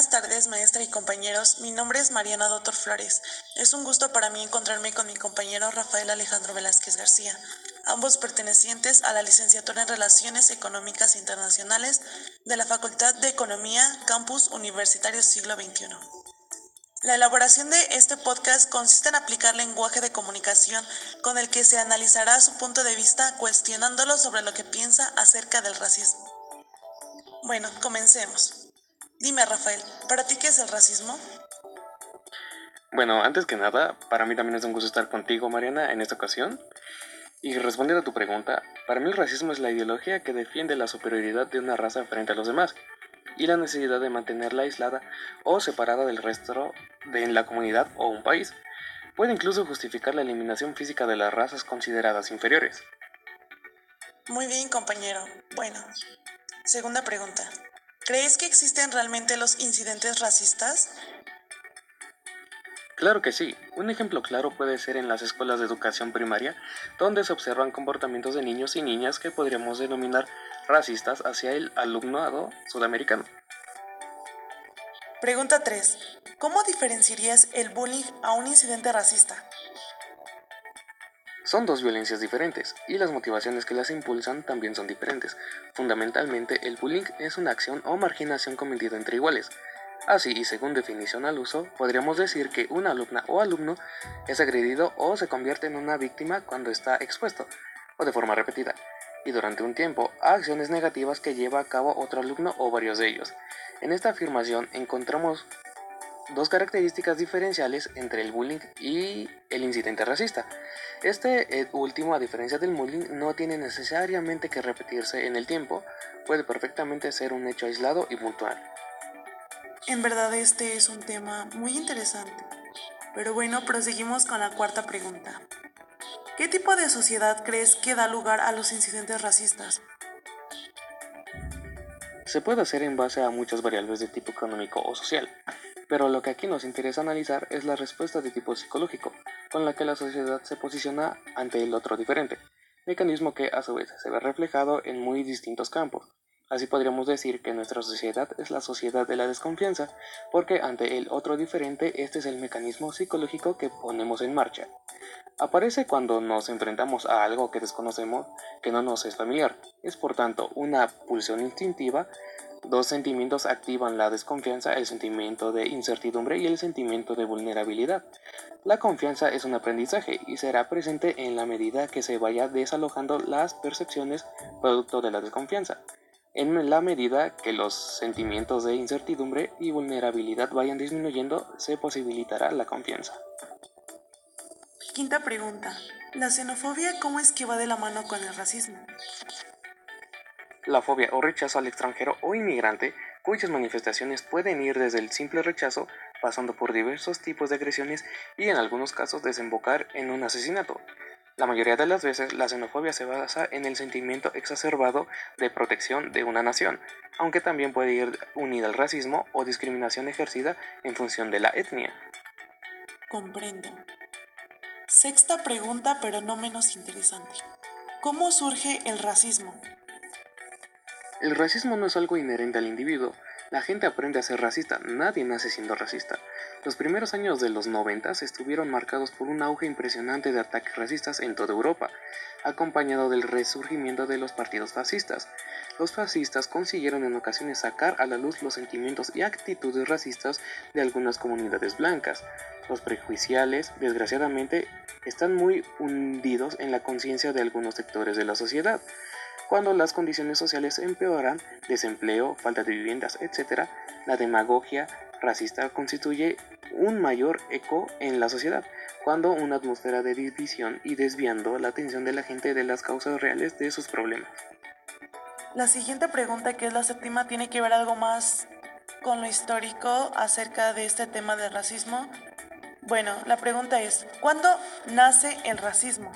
Buenas tardes, maestra y compañeros. Mi nombre es Mariana Doctor Flores. Es un gusto para mí encontrarme con mi compañero Rafael Alejandro Velázquez García, ambos pertenecientes a la licenciatura en Relaciones Económicas Internacionales de la Facultad de Economía, Campus Universitario Siglo XXI. La elaboración de este podcast consiste en aplicar lenguaje de comunicación con el que se analizará su punto de vista cuestionándolo sobre lo que piensa acerca del racismo. Bueno, comencemos. Dime, Rafael, ¿para ti qué es el racismo? Bueno, antes que nada, para mí también es un gusto estar contigo, Mariana, en esta ocasión. Y responder a tu pregunta, para mí el racismo es la ideología que defiende la superioridad de una raza frente a los demás y la necesidad de mantenerla aislada o separada del resto de la comunidad o un país. Puede incluso justificar la eliminación física de las razas consideradas inferiores. Muy bien, compañero. Bueno, segunda pregunta. ¿Crees que existen realmente los incidentes racistas? Claro que sí. Un ejemplo claro puede ser en las escuelas de educación primaria, donde se observan comportamientos de niños y niñas que podríamos denominar racistas hacia el alumnado sudamericano. Pregunta 3. ¿Cómo diferenciarías el bullying a un incidente racista? Son dos violencias diferentes y las motivaciones que las impulsan también son diferentes. Fundamentalmente, el bullying es una acción o marginación cometida entre iguales, Así, y según definición al uso, podríamos decir que una alumna o alumno es agredido o se convierte en una víctima cuando está expuesto, o de forma repetida, y durante un tiempo, a acciones negativas que lleva a cabo otro alumno o varios de ellos. En esta afirmación encontramos dos características diferenciales entre el bullying y el incidente racista. Este eh, último, a diferencia del bullying, no tiene necesariamente que repetirse en el tiempo, puede perfectamente ser un hecho aislado y puntual. En verdad este es un tema muy interesante. Pero bueno, proseguimos con la cuarta pregunta. ¿Qué tipo de sociedad crees que da lugar a los incidentes racistas? Se puede hacer en base a muchas variables de tipo económico o social, pero lo que aquí nos interesa analizar es la respuesta de tipo psicológico, con la que la sociedad se posiciona ante el otro diferente, mecanismo que a su vez se ve reflejado en muy distintos campos, Así podríamos decir que nuestra sociedad es la sociedad de la desconfianza, porque ante el otro diferente este es el mecanismo psicológico que ponemos en marcha. Aparece cuando nos enfrentamos a algo que desconocemos, que no nos es familiar. Es por tanto una pulsión instintiva. Dos sentimientos activan la desconfianza, el sentimiento de incertidumbre y el sentimiento de vulnerabilidad. La confianza es un aprendizaje y será presente en la medida que se vaya desalojando las percepciones producto de la desconfianza. En la medida que los sentimientos de incertidumbre y vulnerabilidad vayan disminuyendo, se posibilitará la confianza. Quinta pregunta. ¿La xenofobia cómo es que va de la mano con el racismo? La fobia o rechazo al extranjero o inmigrante, cuyas manifestaciones pueden ir desde el simple rechazo, pasando por diversos tipos de agresiones y en algunos casos desembocar en un asesinato, la mayoría de las veces la xenofobia se basa en el sentimiento exacerbado de protección de una nación, aunque también puede ir unida al racismo o discriminación ejercida en función de la etnia. Comprendo. Sexta pregunta, pero no menos interesante. ¿Cómo surge el racismo? El racismo no es algo inherente al individuo. La gente aprende a ser racista, nadie nace siendo racista. Los primeros años de los 90 estuvieron marcados por un auge impresionante de ataques racistas en toda Europa, acompañado del resurgimiento de los partidos fascistas. Los fascistas consiguieron en ocasiones sacar a la luz los sentimientos y actitudes racistas de algunas comunidades blancas. Los prejuiciales, desgraciadamente, están muy hundidos en la conciencia de algunos sectores de la sociedad. Cuando las condiciones sociales empeoran, desempleo, falta de viviendas, etc., la demagogia, racista constituye un mayor eco en la sociedad, cuando una atmósfera de división y desviando la atención de la gente de las causas reales de sus problemas. La siguiente pregunta, que es la séptima, tiene que ver algo más con lo histórico acerca de este tema del racismo. Bueno, la pregunta es, ¿cuándo nace el racismo?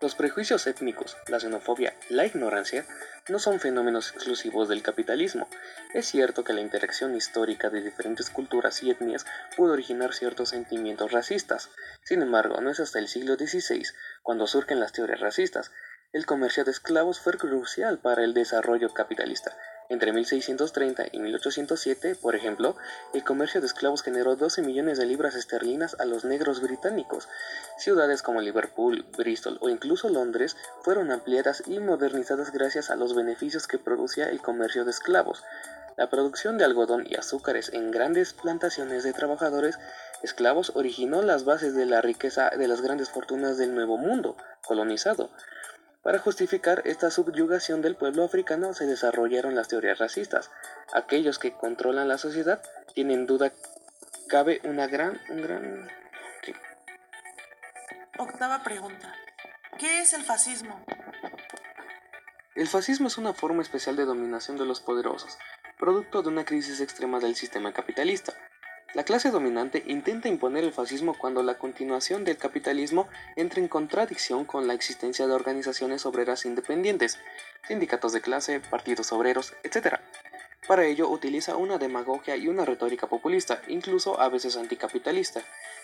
Los prejuicios étnicos, la xenofobia, la ignorancia no son fenómenos exclusivos del capitalismo. Es cierto que la interacción histórica de diferentes culturas y etnias pudo originar ciertos sentimientos racistas. Sin embargo, no es hasta el siglo XVI cuando surgen las teorías racistas. El comercio de esclavos fue crucial para el desarrollo capitalista. Entre 1630 y 1807, por ejemplo, el comercio de esclavos generó 12 millones de libras esterlinas a los negros británicos. Ciudades como Liverpool, Bristol o incluso Londres fueron ampliadas y modernizadas gracias a los beneficios que producía el comercio de esclavos. La producción de algodón y azúcares en grandes plantaciones de trabajadores esclavos originó las bases de la riqueza de las grandes fortunas del Nuevo Mundo colonizado. Para justificar esta subyugación del pueblo africano se desarrollaron las teorías racistas. Aquellos que controlan la sociedad tienen duda, cabe una gran, un gran... Octava pregunta. ¿Qué es el fascismo? El fascismo es una forma especial de dominación de los poderosos, producto de una crisis extrema del sistema capitalista. La clase dominante intenta imponer el fascismo cuando la continuación del capitalismo entra en contradicción con la existencia de organizaciones obreras independientes, sindicatos de clase, partidos obreros, etc. Para ello utiliza una demagogia y una retórica populista, incluso a veces anticapitalista,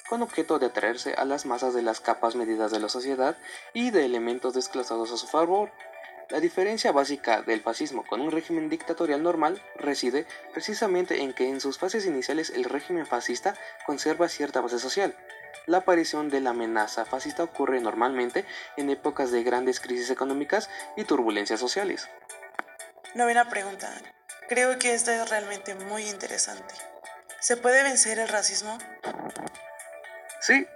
con objeto de atraerse a las masas de las capas medidas de la sociedad y de elementos desclasados a su favor. La diferencia básica del fascismo con un régimen dictatorial normal reside precisamente en que en sus fases iniciales el régimen fascista conserva cierta base social. La aparición de la amenaza fascista ocurre normalmente en épocas de grandes crisis económicas y turbulencias sociales. Novena pregunta. Creo que esta es realmente muy interesante. ¿Se puede vencer el racismo? Sí,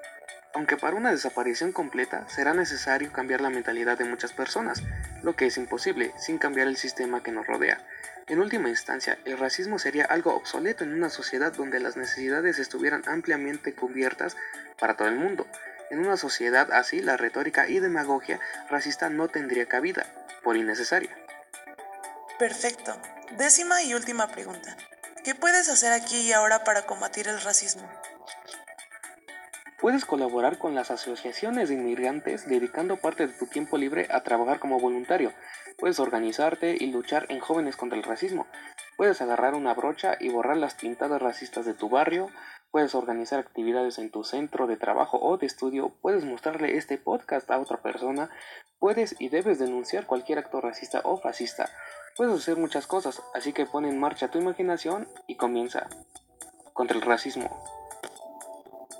aunque para una desaparición completa será necesario cambiar la mentalidad de muchas personas, lo que es imposible sin cambiar el sistema que nos rodea. En última instancia, el racismo sería algo obsoleto en una sociedad donde las necesidades estuvieran ampliamente cubiertas para todo el mundo. En una sociedad así, la retórica y demagogia racista no tendría cabida, por innecesaria. Perfecto. Décima y última pregunta. ¿Qué puedes hacer aquí y ahora para combatir el racismo? Puedes colaborar con las asociaciones de inmigrantes dedicando parte de tu tiempo libre a trabajar como voluntario. Puedes organizarte y luchar en jóvenes contra el racismo. Puedes agarrar una brocha y borrar las pintadas racistas de tu barrio. Puedes organizar actividades en tu centro de trabajo o de estudio. Puedes mostrarle este podcast a otra persona. Puedes y debes denunciar cualquier acto racista o fascista. Puedes hacer muchas cosas, así que pon en marcha tu imaginación y comienza contra el racismo.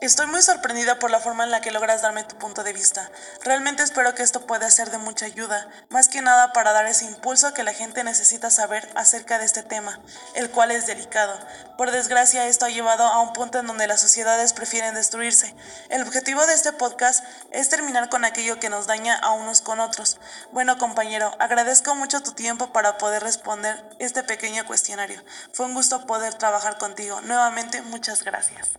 Estoy muy sorprendida por la forma en la que logras darme tu punto de vista. Realmente espero que esto pueda ser de mucha ayuda, más que nada para dar ese impulso que la gente necesita saber acerca de este tema, el cual es delicado. Por desgracia, esto ha llevado a un punto en donde las sociedades prefieren destruirse. El objetivo de este podcast es terminar con aquello que nos daña a unos con otros. Bueno, compañero, agradezco mucho tu tiempo para poder responder este pequeño cuestionario. Fue un gusto poder trabajar contigo. Nuevamente, muchas gracias.